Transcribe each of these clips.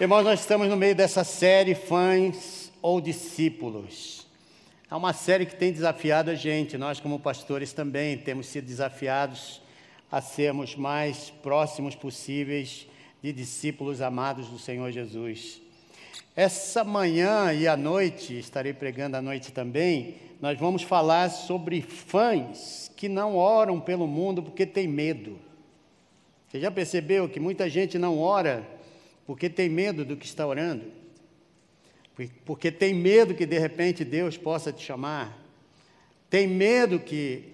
Irmãos, nós estamos no meio dessa série Fãs ou Discípulos. É uma série que tem desafiado a gente, nós, como pastores, também temos sido desafiados a sermos mais próximos possíveis de discípulos amados do Senhor Jesus. Essa manhã e à noite, estarei pregando à noite também, nós vamos falar sobre fãs que não oram pelo mundo porque tem medo. Você já percebeu que muita gente não ora porque tem medo do que está orando, porque tem medo que de repente Deus possa te chamar, tem medo que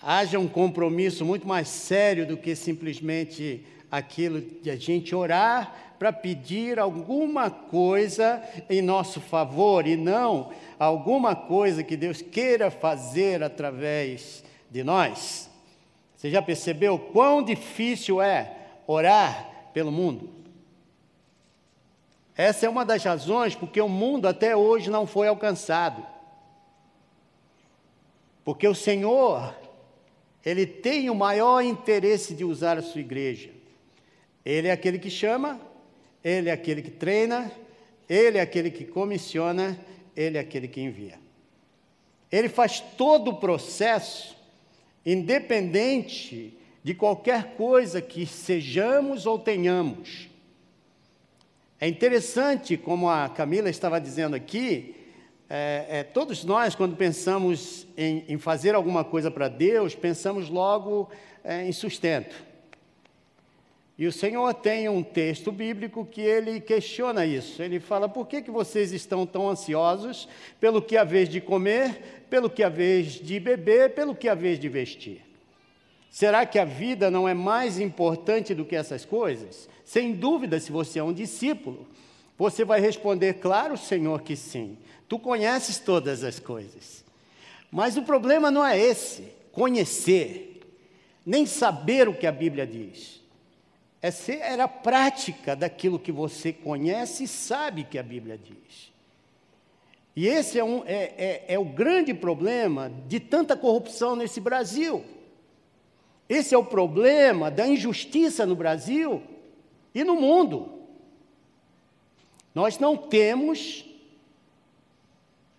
haja um compromisso muito mais sério do que simplesmente aquilo de a gente orar para pedir alguma coisa em nosso favor e não alguma coisa que Deus queira fazer através de nós. Você já percebeu quão difícil é orar pelo mundo? Essa é uma das razões porque o mundo até hoje não foi alcançado. Porque o Senhor, Ele tem o maior interesse de usar a sua igreja. Ele é aquele que chama, Ele é aquele que treina, Ele é aquele que comissiona, Ele é aquele que envia. Ele faz todo o processo, independente de qualquer coisa que sejamos ou tenhamos. É interessante, como a Camila estava dizendo aqui, é, é, todos nós, quando pensamos em, em fazer alguma coisa para Deus, pensamos logo é, em sustento. E o Senhor tem um texto bíblico que ele questiona isso. Ele fala: por que, que vocês estão tão ansiosos pelo que a vez de comer, pelo que a vez de beber, pelo que a vez de vestir? Será que a vida não é mais importante do que essas coisas? Sem dúvida, se você é um discípulo, você vai responder, claro, Senhor, que sim. Tu conheces todas as coisas. Mas o problema não é esse, conhecer, nem saber o que a Bíblia diz. É ser a prática daquilo que você conhece e sabe que a Bíblia diz. E esse é, um, é, é, é o grande problema de tanta corrupção nesse Brasil. Esse é o problema da injustiça no Brasil e no mundo. Nós não temos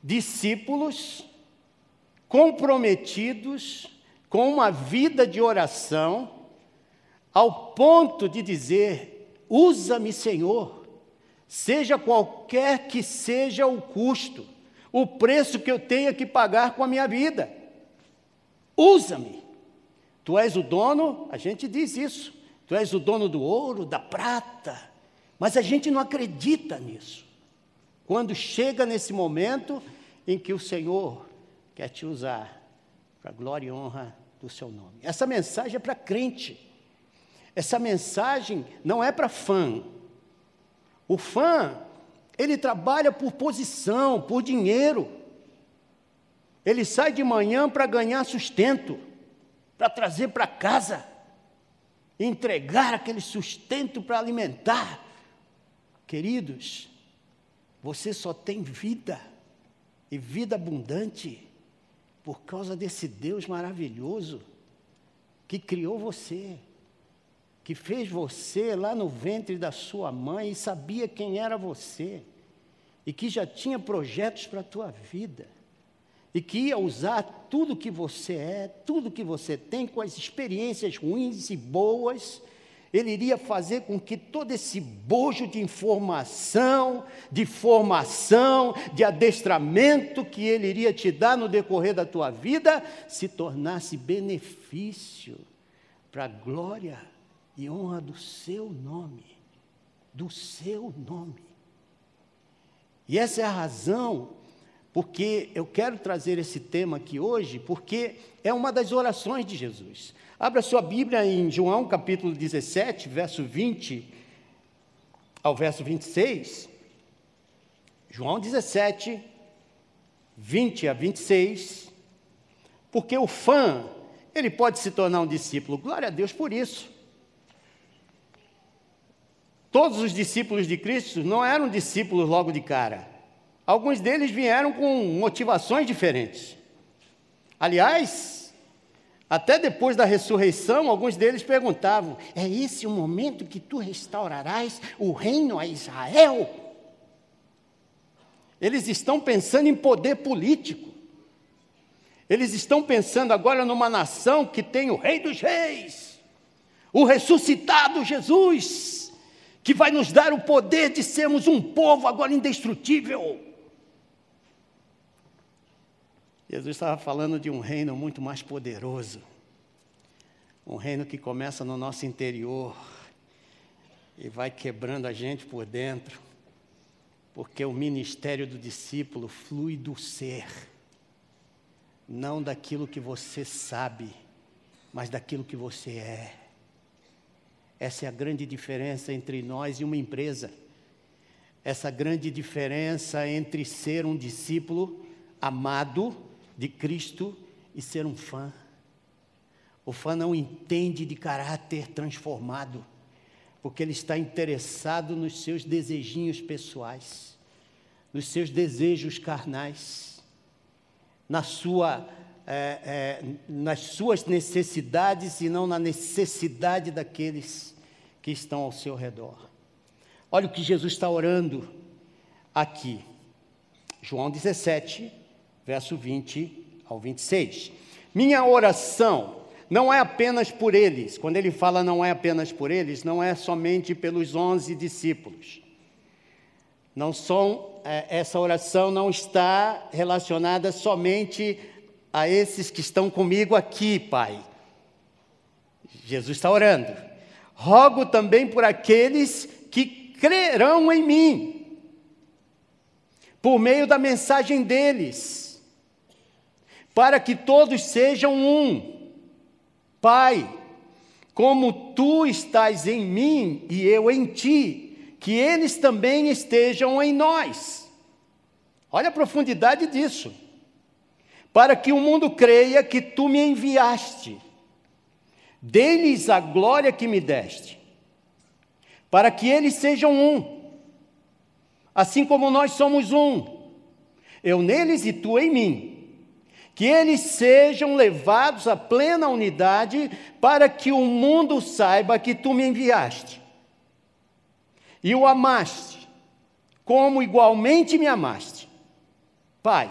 discípulos comprometidos com uma vida de oração, ao ponto de dizer: usa-me, Senhor, seja qualquer que seja o custo, o preço que eu tenha que pagar com a minha vida. Usa-me. Tu és o dono, a gente diz isso. Tu és o dono do ouro, da prata. Mas a gente não acredita nisso. Quando chega nesse momento em que o Senhor quer te usar para a glória e honra do seu nome. Essa mensagem é para crente. Essa mensagem não é para fã. O fã, ele trabalha por posição, por dinheiro. Ele sai de manhã para ganhar sustento para trazer para casa, entregar aquele sustento para alimentar. Queridos, você só tem vida, e vida abundante, por causa desse Deus maravilhoso que criou você, que fez você lá no ventre da sua mãe e sabia quem era você, e que já tinha projetos para a tua vida e que ia usar tudo que você é, tudo que você tem, com as experiências ruins e boas, ele iria fazer com que todo esse bojo de informação, de formação, de adestramento que ele iria te dar no decorrer da tua vida se tornasse benefício para a glória e honra do seu nome, do seu nome. E essa é a razão porque eu quero trazer esse tema aqui hoje, porque é uma das orações de Jesus. Abra sua Bíblia em João capítulo 17, verso 20 ao verso 26. João 17, 20 a 26. Porque o fã, ele pode se tornar um discípulo. Glória a Deus por isso. Todos os discípulos de Cristo não eram discípulos logo de cara. Alguns deles vieram com motivações diferentes. Aliás, Até depois da ressurreição, alguns deles perguntavam: É esse o momento que tu restaurarás o reino a Israel? Eles estão pensando em poder político. Eles estão pensando agora numa nação que tem o Rei dos Reis, o ressuscitado Jesus, que vai nos dar o poder de sermos um povo agora indestrutível. Jesus estava falando de um reino muito mais poderoso, um reino que começa no nosso interior e vai quebrando a gente por dentro, porque o ministério do discípulo flui do ser, não daquilo que você sabe, mas daquilo que você é. Essa é a grande diferença entre nós e uma empresa. Essa grande diferença entre ser um discípulo amado de Cristo e ser um fã. O fã não entende de caráter transformado, porque ele está interessado nos seus desejinhos pessoais, nos seus desejos carnais, na sua, é, é, nas suas necessidades e não na necessidade daqueles que estão ao seu redor. Olha o que Jesus está orando aqui. João 17, verso 20 ao 26. Minha oração não é apenas por eles, quando ele fala não é apenas por eles, não é somente pelos onze discípulos. Não são, é, essa oração não está relacionada somente a esses que estão comigo aqui, Pai. Jesus está orando. Rogo também por aqueles que crerão em mim, por meio da mensagem deles para que todos sejam um. Pai, como tu estás em mim e eu em ti, que eles também estejam em nós. Olha a profundidade disso. Para que o mundo creia que tu me enviaste. Dê-lhes a glória que me deste, para que eles sejam um, assim como nós somos um, eu neles e tu em mim que eles sejam levados à plena unidade, para que o mundo saiba que tu me enviaste e o amaste, como igualmente me amaste. Pai,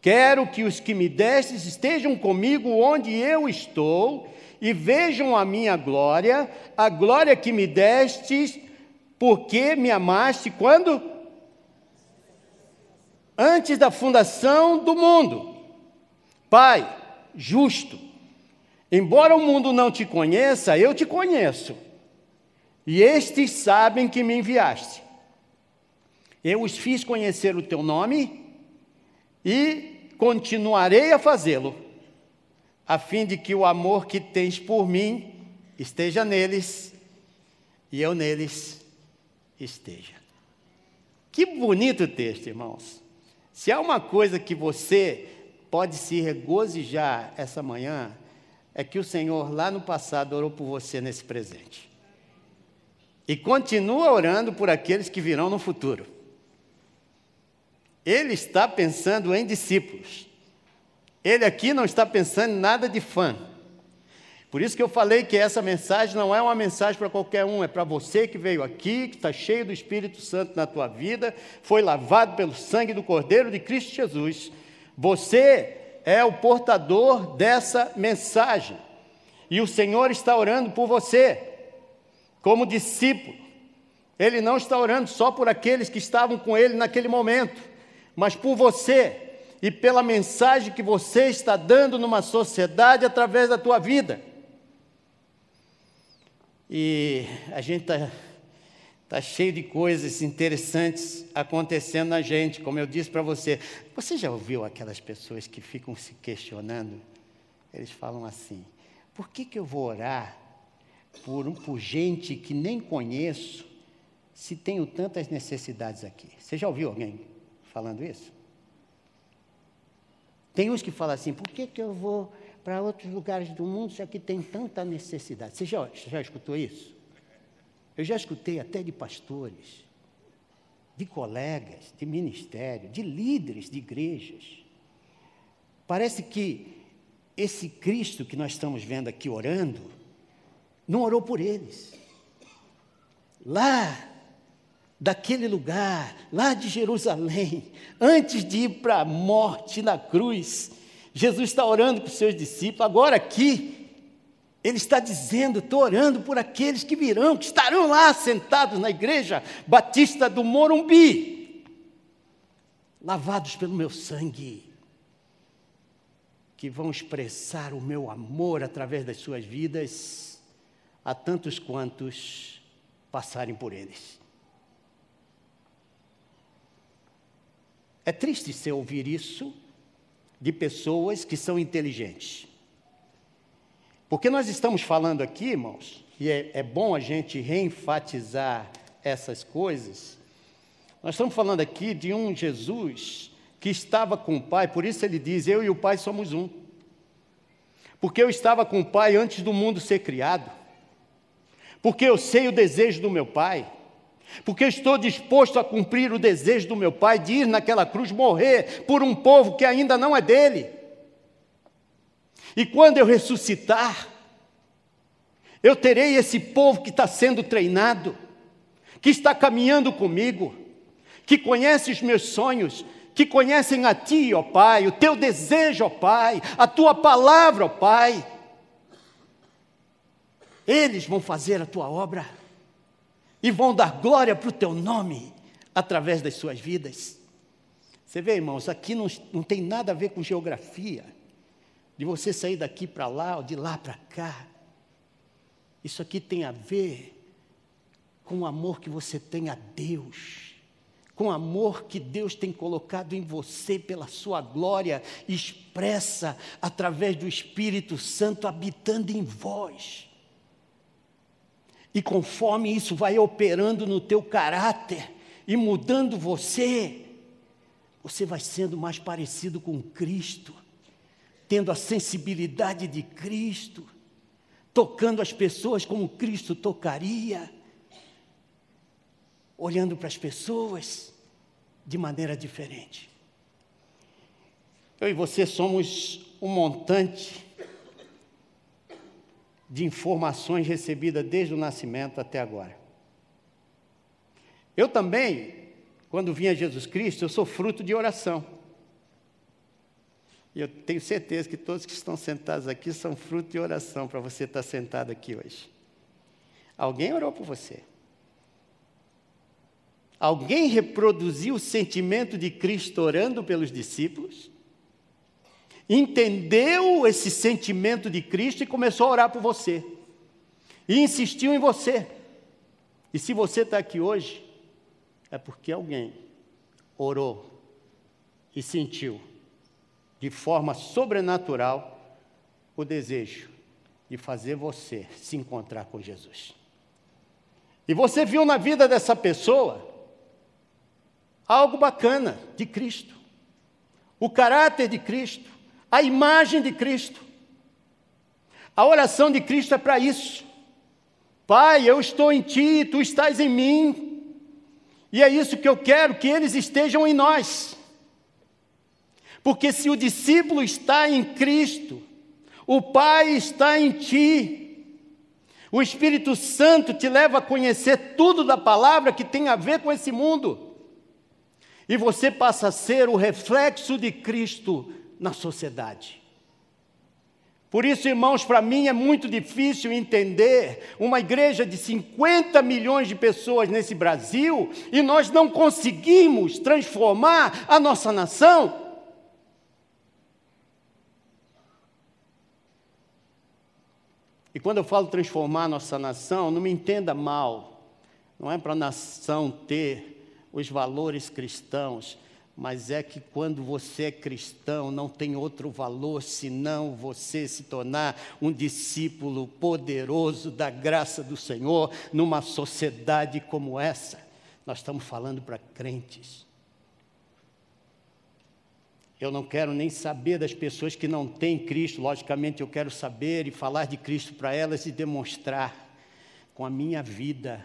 quero que os que me destes estejam comigo onde eu estou e vejam a minha glória, a glória que me destes, porque me amaste quando? Antes da fundação do mundo. Pai, justo, embora o mundo não te conheça, eu te conheço, e estes sabem que me enviaste. Eu os fiz conhecer o teu nome e continuarei a fazê-lo, a fim de que o amor que tens por mim esteja neles e eu neles esteja. Que bonito texto, irmãos. Se há uma coisa que você pode se regozijar essa manhã é que o Senhor lá no passado orou por você nesse presente. E continua orando por aqueles que virão no futuro. Ele está pensando em discípulos. Ele aqui não está pensando em nada de fã. Por isso que eu falei que essa mensagem não é uma mensagem para qualquer um, é para você que veio aqui, que está cheio do Espírito Santo na tua vida, foi lavado pelo sangue do Cordeiro de Cristo Jesus você é o portador dessa mensagem. E o Senhor está orando por você, como discípulo. Ele não está orando só por aqueles que estavam com ele naquele momento, mas por você e pela mensagem que você está dando numa sociedade através da tua vida. E a gente está Está cheio de coisas interessantes acontecendo na gente, como eu disse para você. Você já ouviu aquelas pessoas que ficam se questionando? Eles falam assim: por que, que eu vou orar por, por gente que nem conheço, se tenho tantas necessidades aqui? Você já ouviu alguém falando isso? Tem uns que falam assim: por que, que eu vou para outros lugares do mundo se aqui tem tanta necessidade? Você já, já escutou isso? Eu já escutei até de pastores, de colegas, de ministério, de líderes de igrejas. Parece que esse Cristo que nós estamos vendo aqui orando, não orou por eles. Lá, daquele lugar, lá de Jerusalém, antes de ir para a morte na cruz, Jesus está orando com os seus discípulos. Agora aqui, ele está dizendo: estou orando por aqueles que virão, que estarão lá sentados na igreja batista do Morumbi, lavados pelo meu sangue, que vão expressar o meu amor através das suas vidas a tantos quantos passarem por eles. É triste se ouvir isso de pessoas que são inteligentes. Porque nós estamos falando aqui, irmãos, e é, é bom a gente reenfatizar essas coisas. Nós estamos falando aqui de um Jesus que estava com o Pai, por isso ele diz: Eu e o Pai somos um. Porque eu estava com o Pai antes do mundo ser criado. Porque eu sei o desejo do meu Pai porque estou disposto a cumprir o desejo do meu Pai de ir naquela cruz morrer por um povo que ainda não é dele. E quando eu ressuscitar, eu terei esse povo que está sendo treinado, que está caminhando comigo, que conhece os meus sonhos, que conhecem a Ti, ó Pai, o Teu desejo, ó Pai, a Tua palavra, ó Pai. Eles vão fazer a Tua obra e vão dar glória para o teu nome através das suas vidas. Você vê, irmãos, aqui não, não tem nada a ver com geografia, de você sair daqui para lá ou de lá para cá. Isso aqui tem a ver com o amor que você tem a Deus, com o amor que Deus tem colocado em você pela sua glória, expressa através do Espírito Santo habitando em vós. E conforme isso vai operando no teu caráter e mudando você, você vai sendo mais parecido com Cristo, tendo a sensibilidade de Cristo, tocando as pessoas como Cristo tocaria, olhando para as pessoas de maneira diferente. Eu e você somos um montante de informações recebidas desde o nascimento até agora. Eu também, quando vim a Jesus Cristo, eu sou fruto de oração. E eu tenho certeza que todos que estão sentados aqui são fruto de oração para você estar sentado aqui hoje. Alguém orou por você. Alguém reproduziu o sentimento de Cristo orando pelos discípulos? entendeu esse sentimento de Cristo e começou a orar por você. E insistiu em você. E se você está aqui hoje, é porque alguém orou e sentiu de forma sobrenatural o desejo de fazer você se encontrar com Jesus. E você viu na vida dessa pessoa algo bacana de Cristo, o caráter de Cristo, a imagem de Cristo. A oração de Cristo é para isso. Pai, eu estou em ti, tu estás em mim. E é isso que eu quero, que eles estejam em nós. Porque se o discípulo está em Cristo, o Pai está em ti. O Espírito Santo te leva a conhecer tudo da palavra que tem a ver com esse mundo. E você passa a ser o reflexo de Cristo na sociedade. Por isso, irmãos, para mim é muito difícil entender uma igreja de 50 milhões de pessoas nesse Brasil e nós não conseguimos transformar a nossa nação. E quando eu falo transformar nossa nação, não me entenda mal, não é para a nação ter os valores cristãos, mas é que quando você é cristão, não tem outro valor senão você se tornar um discípulo poderoso da graça do Senhor numa sociedade como essa. Nós estamos falando para crentes. Eu não quero nem saber das pessoas que não têm Cristo, logicamente eu quero saber e falar de Cristo para elas e demonstrar com a minha vida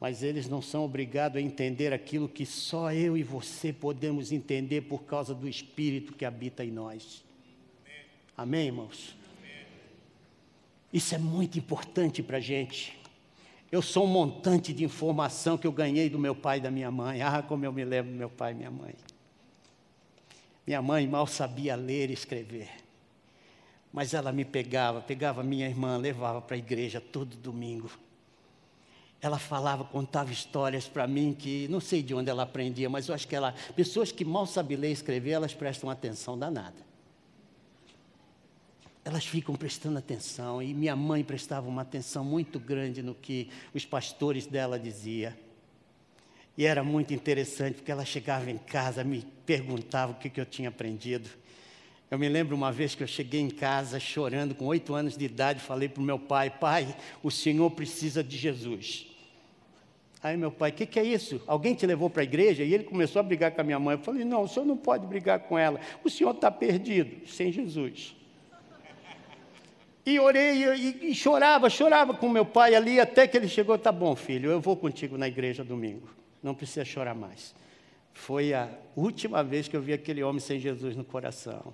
mas eles não são obrigados a entender aquilo que só eu e você podemos entender por causa do Espírito que habita em nós. Amém, irmãos? Isso é muito importante para a gente. Eu sou um montante de informação que eu ganhei do meu pai e da minha mãe. Ah, como eu me lembro do meu pai e minha mãe. Minha mãe mal sabia ler e escrever. Mas ela me pegava, pegava minha irmã, levava para a igreja todo domingo. Ela falava, contava histórias para mim que não sei de onde ela aprendia, mas eu acho que ela, pessoas que mal sabem ler e escrever, elas prestam atenção danada. Elas ficam prestando atenção e minha mãe prestava uma atenção muito grande no que os pastores dela diziam. E era muito interessante, porque ela chegava em casa, me perguntava o que, que eu tinha aprendido. Eu me lembro uma vez que eu cheguei em casa chorando, com oito anos de idade, falei para o meu pai: Pai, o senhor precisa de Jesus. Aí meu pai, o que, que é isso? Alguém te levou para a igreja? E ele começou a brigar com a minha mãe. Eu falei: Não, o senhor não pode brigar com ela. O senhor está perdido, sem Jesus. E orei e, e, chorava, chorava com meu pai ali, até que ele chegou: Tá bom, filho, eu vou contigo na igreja domingo não precisa chorar mais. Foi a última vez que eu vi aquele homem sem Jesus no coração.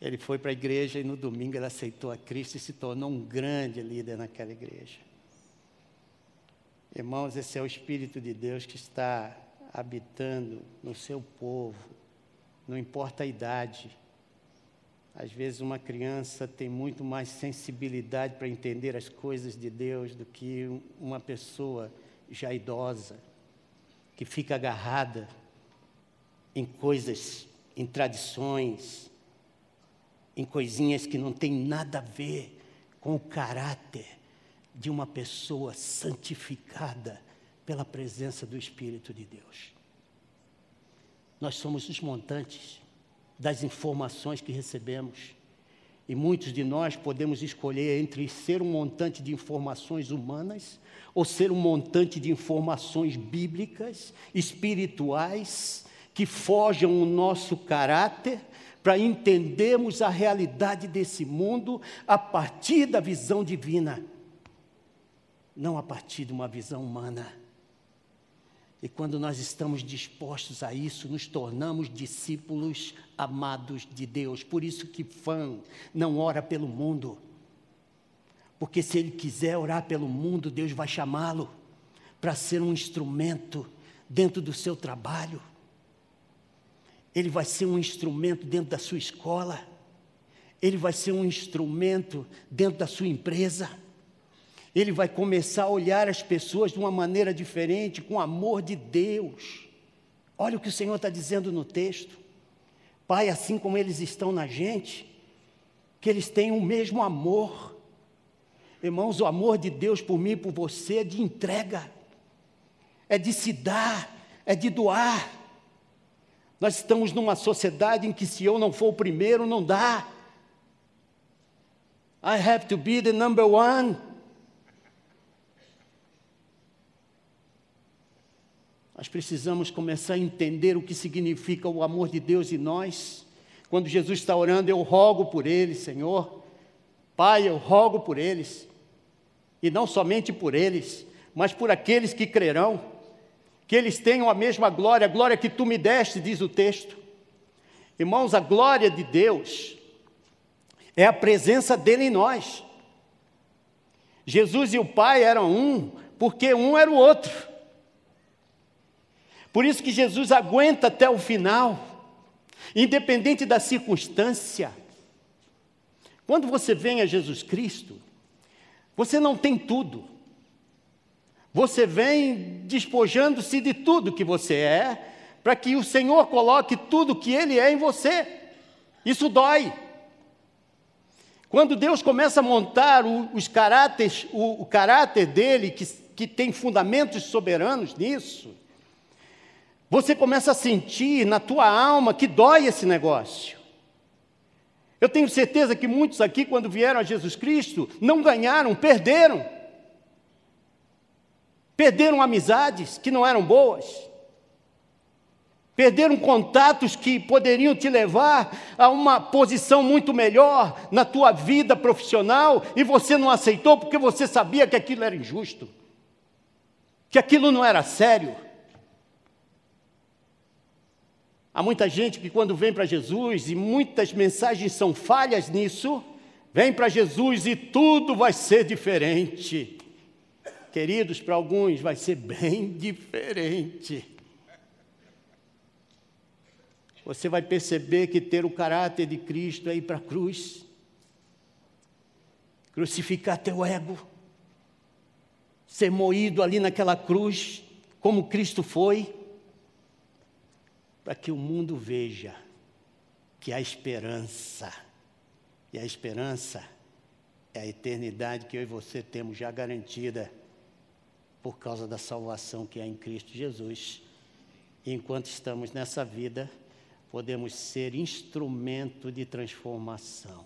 Ele foi para a igreja e no domingo ele aceitou a Cristo e se tornou um grande líder naquela igreja. Irmãos, esse é o Espírito de Deus que está habitando no seu povo, não importa a idade. Às vezes, uma criança tem muito mais sensibilidade para entender as coisas de Deus do que uma pessoa já idosa que fica agarrada em coisas, em tradições, em coisinhas que não tem nada a ver com o caráter de uma pessoa santificada pela presença do Espírito de Deus. Nós somos os montantes das informações que recebemos. E muitos de nós podemos escolher entre ser um montante de informações humanas ou ser um montante de informações bíblicas, espirituais, que forjam o nosso caráter para entendermos a realidade desse mundo a partir da visão divina, não a partir de uma visão humana. E quando nós estamos dispostos a isso, nos tornamos discípulos amados de Deus. Por isso que fã não ora pelo mundo porque se ele quiser orar pelo mundo, Deus vai chamá-lo para ser um instrumento dentro do seu trabalho. Ele vai ser um instrumento dentro da sua escola. Ele vai ser um instrumento dentro da sua empresa. Ele vai começar a olhar as pessoas de uma maneira diferente, com amor de Deus. Olha o que o Senhor está dizendo no texto. Pai, assim como eles estão na gente, que eles tenham o mesmo amor Irmãos, o amor de Deus por mim e por você é de entrega, é de se dar, é de doar. Nós estamos numa sociedade em que se eu não for o primeiro, não dá. I have to be the number one. Nós precisamos começar a entender o que significa o amor de Deus em nós. Quando Jesus está orando, eu rogo por eles, Senhor. Pai, eu rogo por eles e não somente por eles, mas por aqueles que crerão, que eles tenham a mesma glória, a glória que tu me deste, diz o texto. Irmãos, a glória de Deus é a presença dele em nós. Jesus e o Pai eram um, porque um era o outro. Por isso que Jesus aguenta até o final, independente da circunstância. Quando você vem a Jesus Cristo, você não tem tudo. Você vem despojando-se de tudo que você é, para que o Senhor coloque tudo que Ele é em você. Isso dói. Quando Deus começa a montar o, os caráteres, o, o caráter dele, que, que tem fundamentos soberanos nisso, você começa a sentir na tua alma que dói esse negócio. Eu tenho certeza que muitos aqui, quando vieram a Jesus Cristo, não ganharam, perderam. Perderam amizades que não eram boas. Perderam contatos que poderiam te levar a uma posição muito melhor na tua vida profissional e você não aceitou porque você sabia que aquilo era injusto, que aquilo não era sério. Há muita gente que, quando vem para Jesus, e muitas mensagens são falhas nisso, vem para Jesus e tudo vai ser diferente. Queridos, para alguns vai ser bem diferente. Você vai perceber que ter o caráter de Cristo é ir para a cruz, crucificar teu ego, ser moído ali naquela cruz, como Cristo foi para que o mundo veja que há esperança. E a esperança é a eternidade que eu e você temos já garantida por causa da salvação que há em Cristo Jesus. E enquanto estamos nessa vida, podemos ser instrumento de transformação.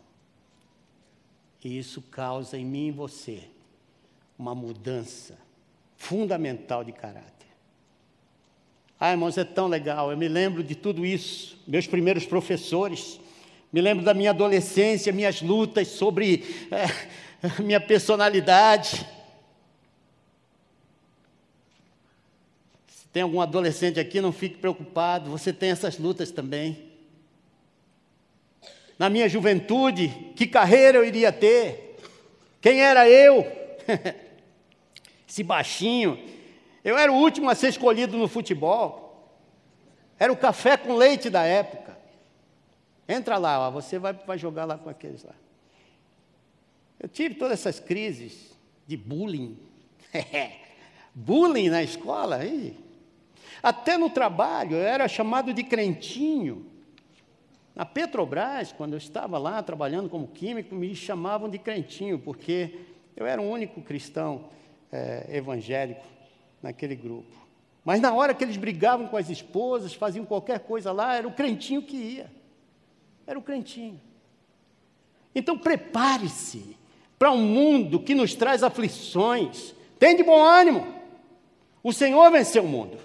E isso causa em mim e você uma mudança fundamental de caráter. Ah, irmãos, é tão legal. Eu me lembro de tudo isso, meus primeiros professores. Me lembro da minha adolescência, minhas lutas sobre é, minha personalidade. Se tem algum adolescente aqui, não fique preocupado, você tem essas lutas também. Na minha juventude, que carreira eu iria ter? Quem era eu? Esse baixinho, eu era o último a ser escolhido no futebol. Era o café com leite da época. Entra lá, ó, você vai, vai jogar lá com aqueles lá. Eu tive todas essas crises de bullying. bullying na escola. Aí. Até no trabalho, eu era chamado de crentinho. Na Petrobras, quando eu estava lá trabalhando como químico, me chamavam de crentinho, porque eu era o único cristão é, evangélico naquele grupo. Mas na hora que eles brigavam com as esposas, faziam qualquer coisa lá, era o crentinho que ia. Era o crentinho. Então prepare-se para um mundo que nos traz aflições. Tem de bom ânimo. O Senhor venceu o mundo.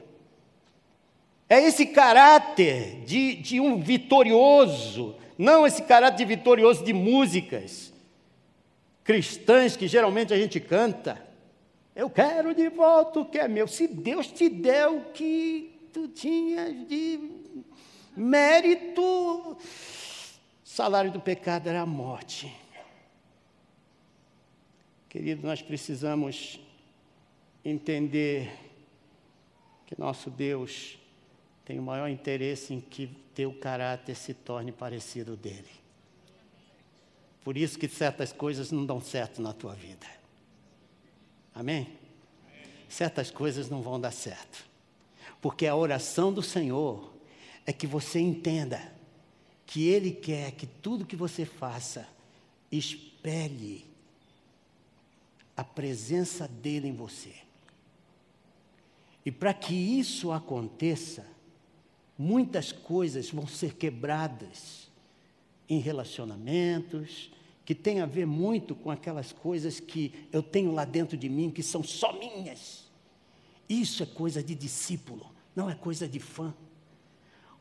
É esse caráter de, de um vitorioso, não esse caráter de vitorioso de músicas cristãs que geralmente a gente canta. Eu quero de volta o que é meu. Se Deus te der o que tu tinhas de mérito, salário do pecado era a morte. Querido, nós precisamos entender que nosso Deus tem o maior interesse em que teu caráter se torne parecido dele. Por isso que certas coisas não dão certo na tua vida. Amém? Certas coisas não vão dar certo. Porque a oração do Senhor é que você entenda que Ele quer que tudo que você faça espelhe a presença dEle em você. E para que isso aconteça, muitas coisas vão ser quebradas em relacionamentos, que tem a ver muito com aquelas coisas que eu tenho lá dentro de mim, que são só minhas. Isso é coisa de discípulo, não é coisa de fã.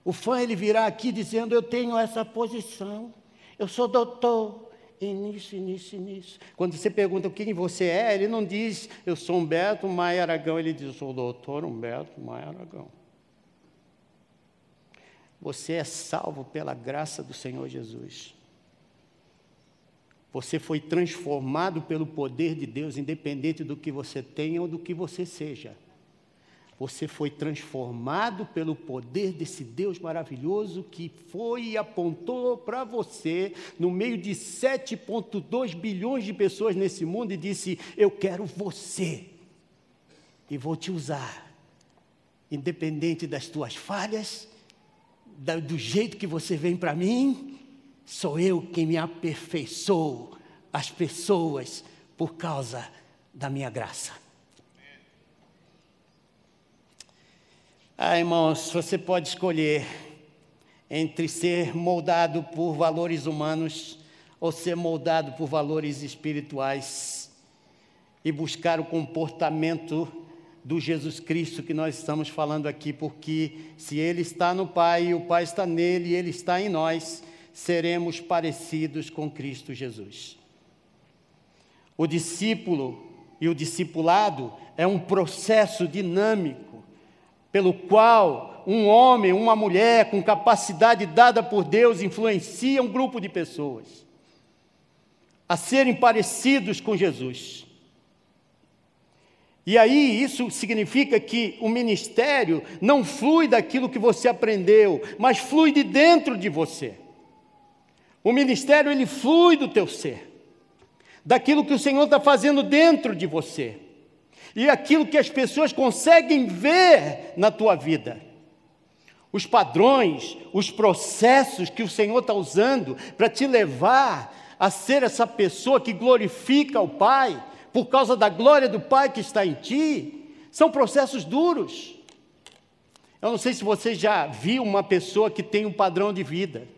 O fã ele virá aqui dizendo: Eu tenho essa posição, eu sou doutor, e nisso, e nisso, e nisso. Quando você pergunta quem você é, ele não diz: Eu sou Humberto Maia Aragão, ele diz: Eu sou o doutor Humberto Maia Aragão. Você é salvo pela graça do Senhor Jesus. Você foi transformado pelo poder de Deus, independente do que você tenha ou do que você seja. Você foi transformado pelo poder desse Deus maravilhoso que foi e apontou para você, no meio de 7,2 bilhões de pessoas nesse mundo, e disse: Eu quero você, e vou te usar, independente das tuas falhas, do jeito que você vem para mim, sou eu quem me aperfeiçoou as pessoas por causa da minha graça. Ah, irmãos, você pode escolher entre ser moldado por valores humanos ou ser moldado por valores espirituais e buscar o comportamento do Jesus Cristo que nós estamos falando aqui, porque se Ele está no Pai, o Pai está nele Ele está em nós, seremos parecidos com Cristo Jesus. O discípulo e o discipulado é um processo dinâmico pelo qual um homem, uma mulher com capacidade dada por Deus influencia um grupo de pessoas a serem parecidos com Jesus. E aí isso significa que o ministério não flui daquilo que você aprendeu, mas flui de dentro de você. O ministério ele flui do teu ser, daquilo que o Senhor está fazendo dentro de você, e aquilo que as pessoas conseguem ver na tua vida os padrões, os processos que o Senhor está usando para te levar a ser essa pessoa que glorifica o Pai, por causa da glória do Pai que está em ti, são processos duros. Eu não sei se você já viu uma pessoa que tem um padrão de vida.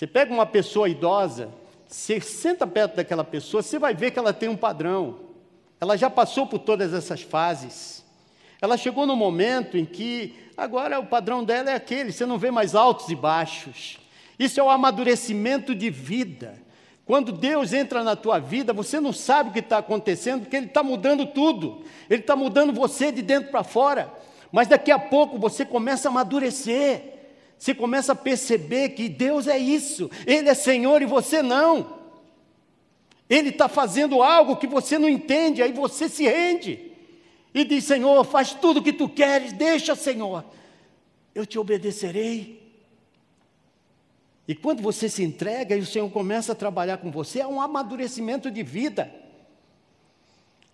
Você pega uma pessoa idosa, você senta perto daquela pessoa, você vai ver que ela tem um padrão. Ela já passou por todas essas fases. Ela chegou no momento em que agora o padrão dela é aquele, você não vê mais altos e baixos. Isso é o amadurecimento de vida. Quando Deus entra na tua vida, você não sabe o que está acontecendo, porque Ele está mudando tudo. Ele está mudando você de dentro para fora. Mas daqui a pouco você começa a amadurecer. Você começa a perceber que Deus é isso. Ele é Senhor e você não. Ele está fazendo algo que você não entende, aí você se rende e diz: Senhor, faz tudo o que tu queres, deixa, Senhor, eu te obedecerei. E quando você se entrega e o Senhor começa a trabalhar com você, é um amadurecimento de vida.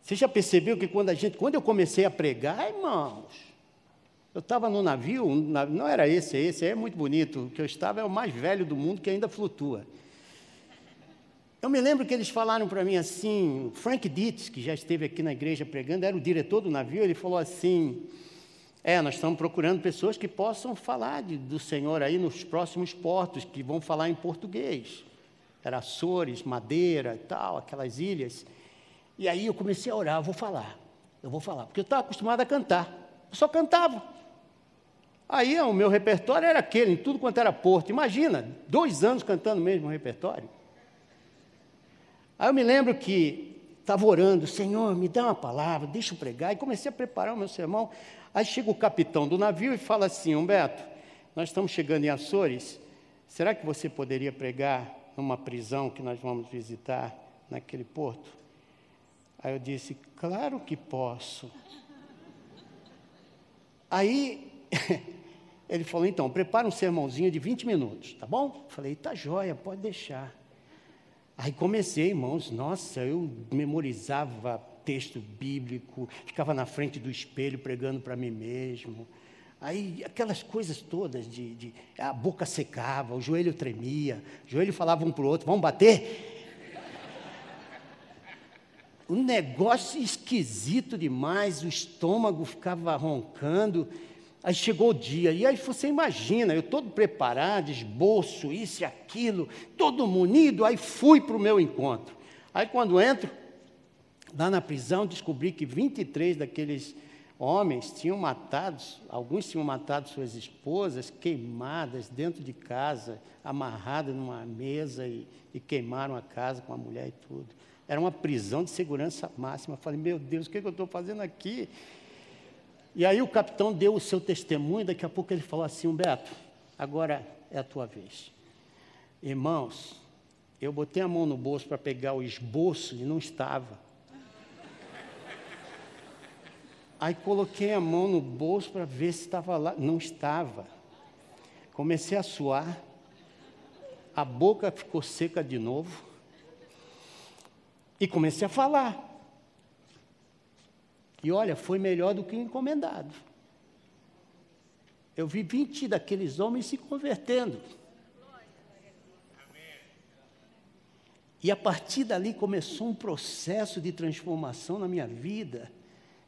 Você já percebeu que quando a gente, quando eu comecei a pregar, irmãos, eu estava no navio, não era esse, esse é muito bonito, o que eu estava é o mais velho do mundo que ainda flutua. Eu me lembro que eles falaram para mim assim, Frank Dietz, que já esteve aqui na igreja pregando, era o diretor do navio, ele falou assim: É, nós estamos procurando pessoas que possam falar de, do Senhor aí nos próximos portos, que vão falar em português. Era Açores, Madeira e tal, aquelas ilhas. E aí eu comecei a orar, eu vou falar, eu vou falar, porque eu estava acostumado a cantar, eu só cantava. Aí o meu repertório era aquele, em tudo quanto era porto. Imagina, dois anos cantando o mesmo repertório. Aí eu me lembro que estava orando, Senhor, me dá uma palavra, deixa eu pregar, e comecei a preparar o meu sermão. Aí chega o capitão do navio e fala assim: Humberto, nós estamos chegando em Açores, será que você poderia pregar numa prisão que nós vamos visitar naquele porto? Aí eu disse: Claro que posso. Aí ele falou: Então, prepara um sermãozinho de 20 minutos, tá bom? Falei: Tá joia, pode deixar. Aí comecei, irmãos, nossa, eu memorizava texto bíblico, ficava na frente do espelho pregando para mim mesmo. Aí aquelas coisas todas de, de, a boca secava, o joelho tremia, o joelho falava um para o outro, vamos bater? Um negócio esquisito demais, o estômago ficava roncando. Aí chegou o dia, e aí você imagina, eu todo preparado, esboço, isso e aquilo, todo munido, aí fui para o meu encontro. Aí quando entro, lá na prisão, descobri que 23 daqueles homens tinham matado, alguns tinham matado suas esposas, queimadas dentro de casa, amarradas numa mesa e, e queimaram a casa com a mulher e tudo. Era uma prisão de segurança máxima. falei, meu Deus, o que, é que eu estou fazendo aqui? E aí o capitão deu o seu testemunho, daqui a pouco ele falou assim, Humberto, agora é a tua vez. Irmãos, eu botei a mão no bolso para pegar o esboço e não estava. Aí coloquei a mão no bolso para ver se estava lá, não estava. Comecei a suar, a boca ficou seca de novo e comecei a falar. E olha, foi melhor do que encomendado. Eu vi 20 daqueles homens se convertendo. E a partir dali começou um processo de transformação na minha vida,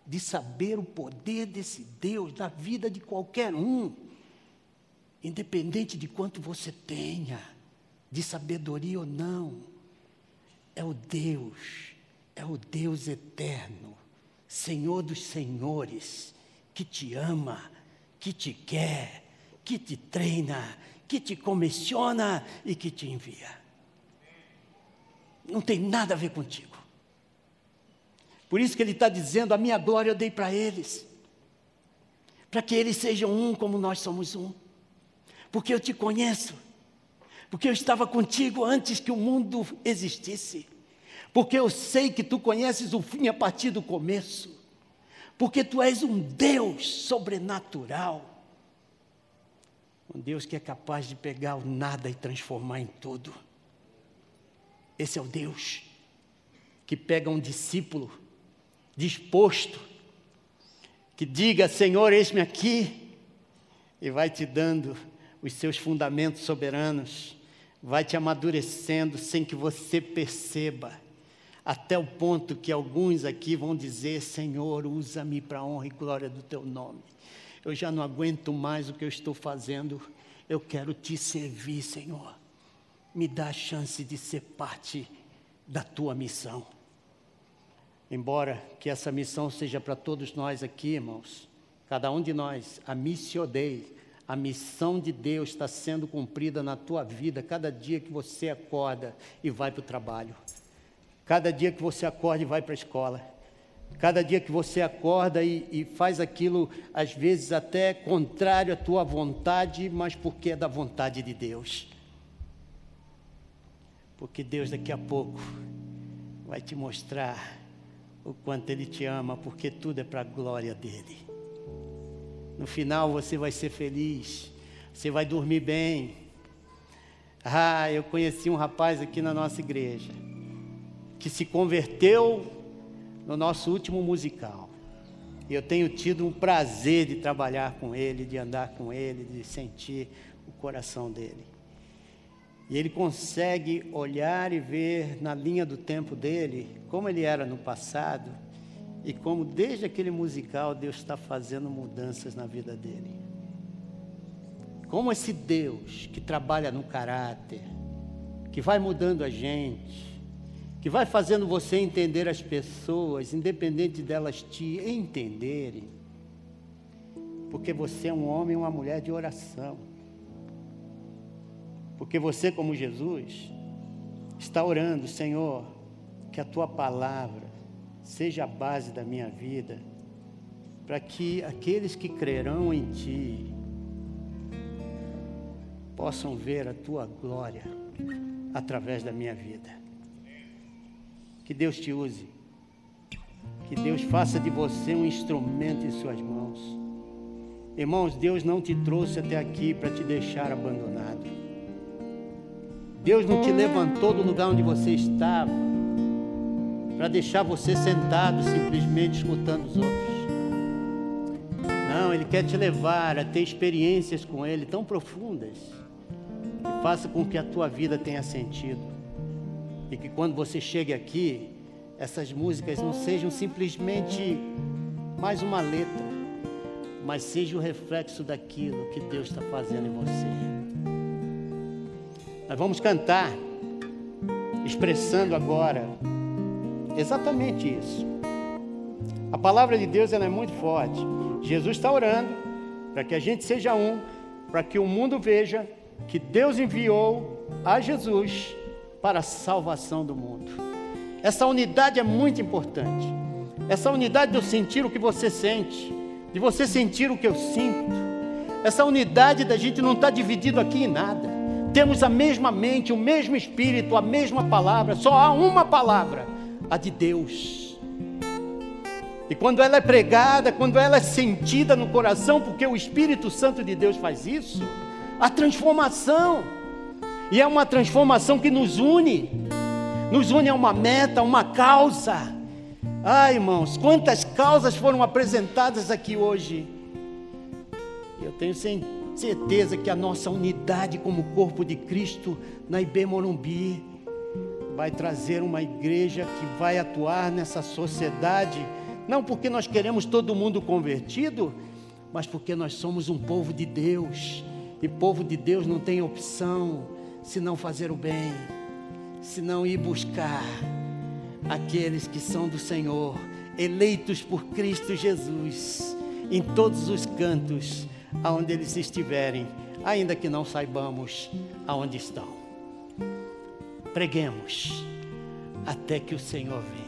de saber o poder desse Deus na vida de qualquer um, independente de quanto você tenha, de sabedoria ou não. É o Deus, é o Deus eterno Senhor dos Senhores, que te ama, que te quer, que te treina, que te comissiona e que te envia. Não tem nada a ver contigo. Por isso que ele está dizendo: a minha glória eu dei para eles. para que eles sejam um como nós somos um. Porque eu te conheço, porque eu estava contigo antes que o mundo existisse, porque eu sei que tu conheces o fim a partir do começo, porque tu és um Deus sobrenatural. Um Deus que é capaz de pegar o nada e transformar em tudo. Esse é o Deus que pega um discípulo disposto, que diga: Senhor, eis-me aqui, e vai te dando os seus fundamentos soberanos, vai te amadurecendo sem que você perceba, até o ponto que alguns aqui vão dizer: Senhor, usa-me para a honra e glória do teu nome. Eu já não aguento mais o que eu estou fazendo, eu quero te servir, Senhor. Me dá a chance de ser parte da tua missão. Embora que essa missão seja para todos nós aqui, irmãos, cada um de nós, a missio Dei, a missão de Deus está sendo cumprida na tua vida cada dia que você acorda e vai para o trabalho, cada dia que você acorda e vai para a escola, cada dia que você acorda e, e faz aquilo, às vezes até contrário à tua vontade, mas porque é da vontade de Deus. Porque Deus daqui a pouco vai te mostrar o quanto Ele te ama, porque tudo é para a glória dEle. No final você vai ser feliz, você vai dormir bem. Ah, eu conheci um rapaz aqui na nossa igreja, que se converteu no nosso último musical. Eu tenho tido um prazer de trabalhar com ele, de andar com ele, de sentir o coração dele. E ele consegue olhar e ver na linha do tempo dele como ele era no passado e como desde aquele musical Deus está fazendo mudanças na vida dele. Como esse Deus que trabalha no caráter, que vai mudando a gente, que vai fazendo você entender as pessoas, independente delas te entenderem, porque você é um homem e uma mulher de oração. Porque você, como Jesus, está orando, Senhor, que a tua palavra seja a base da minha vida, para que aqueles que crerão em ti possam ver a tua glória através da minha vida. Que Deus te use. Que Deus faça de você um instrumento em suas mãos. Irmãos, Deus não te trouxe até aqui para te deixar abandonado. Deus não te levantou do lugar onde você estava para deixar você sentado simplesmente escutando os outros. Não, Ele quer te levar a ter experiências com Ele tão profundas que faça com que a tua vida tenha sentido. E que quando você chegue aqui, essas músicas não sejam simplesmente mais uma letra, mas seja o reflexo daquilo que Deus está fazendo em você. Nós vamos cantar, expressando agora exatamente isso. A palavra de Deus ela é muito forte. Jesus está orando para que a gente seja um, para que o mundo veja que Deus enviou a Jesus para a salvação do mundo. Essa unidade é muito importante. Essa unidade de eu sentir o que você sente, de você sentir o que eu sinto. Essa unidade da gente não estar tá dividido aqui em nada temos a mesma mente, o mesmo espírito, a mesma palavra, só há uma palavra, a de Deus. E quando ela é pregada, quando ela é sentida no coração, porque o Espírito Santo de Deus faz isso, a transformação, e é uma transformação que nos une, nos une a uma meta, a uma causa. Ai, irmãos, quantas causas foram apresentadas aqui hoje. Eu tenho certeza que a nossa unidade como corpo de Cristo na IB Morumbi vai trazer uma igreja que vai atuar nessa sociedade, não porque nós queremos todo mundo convertido, mas porque nós somos um povo de Deus. E povo de Deus não tem opção se não fazer o bem, se não ir buscar aqueles que são do Senhor, eleitos por Cristo Jesus, em todos os cantos aonde eles estiverem, ainda que não saibamos aonde estão. Preguemos até que o Senhor venha.